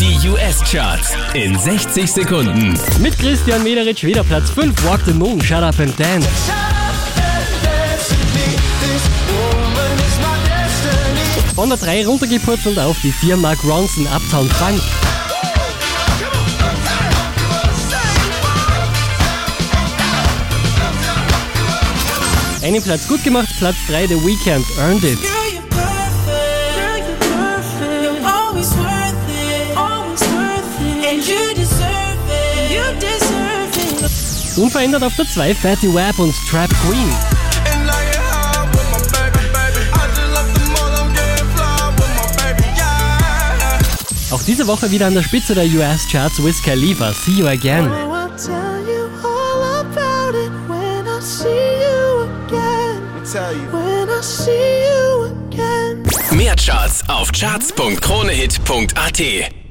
Die US-Charts in 60 Sekunden. Mit Christian Mederitsch wieder Platz 5, Walk the Moon, Shut Up and Dance. Von der 3 runtergepurzelt auf die 4 Mark Ronson, Uptown Funk. Einen Platz gut gemacht, Platz 3 The Weekend, Earned It. Unverändert auf der 2 Fatty Web und Trap Queen. Auch diese Woche wieder an der Spitze der US-Charts Wiz Khalifa, See You Again. Oh, I'll tell you all about it when I see you again. Tell you. When I see you again. Mehr Charts auf charts.kronehit.at.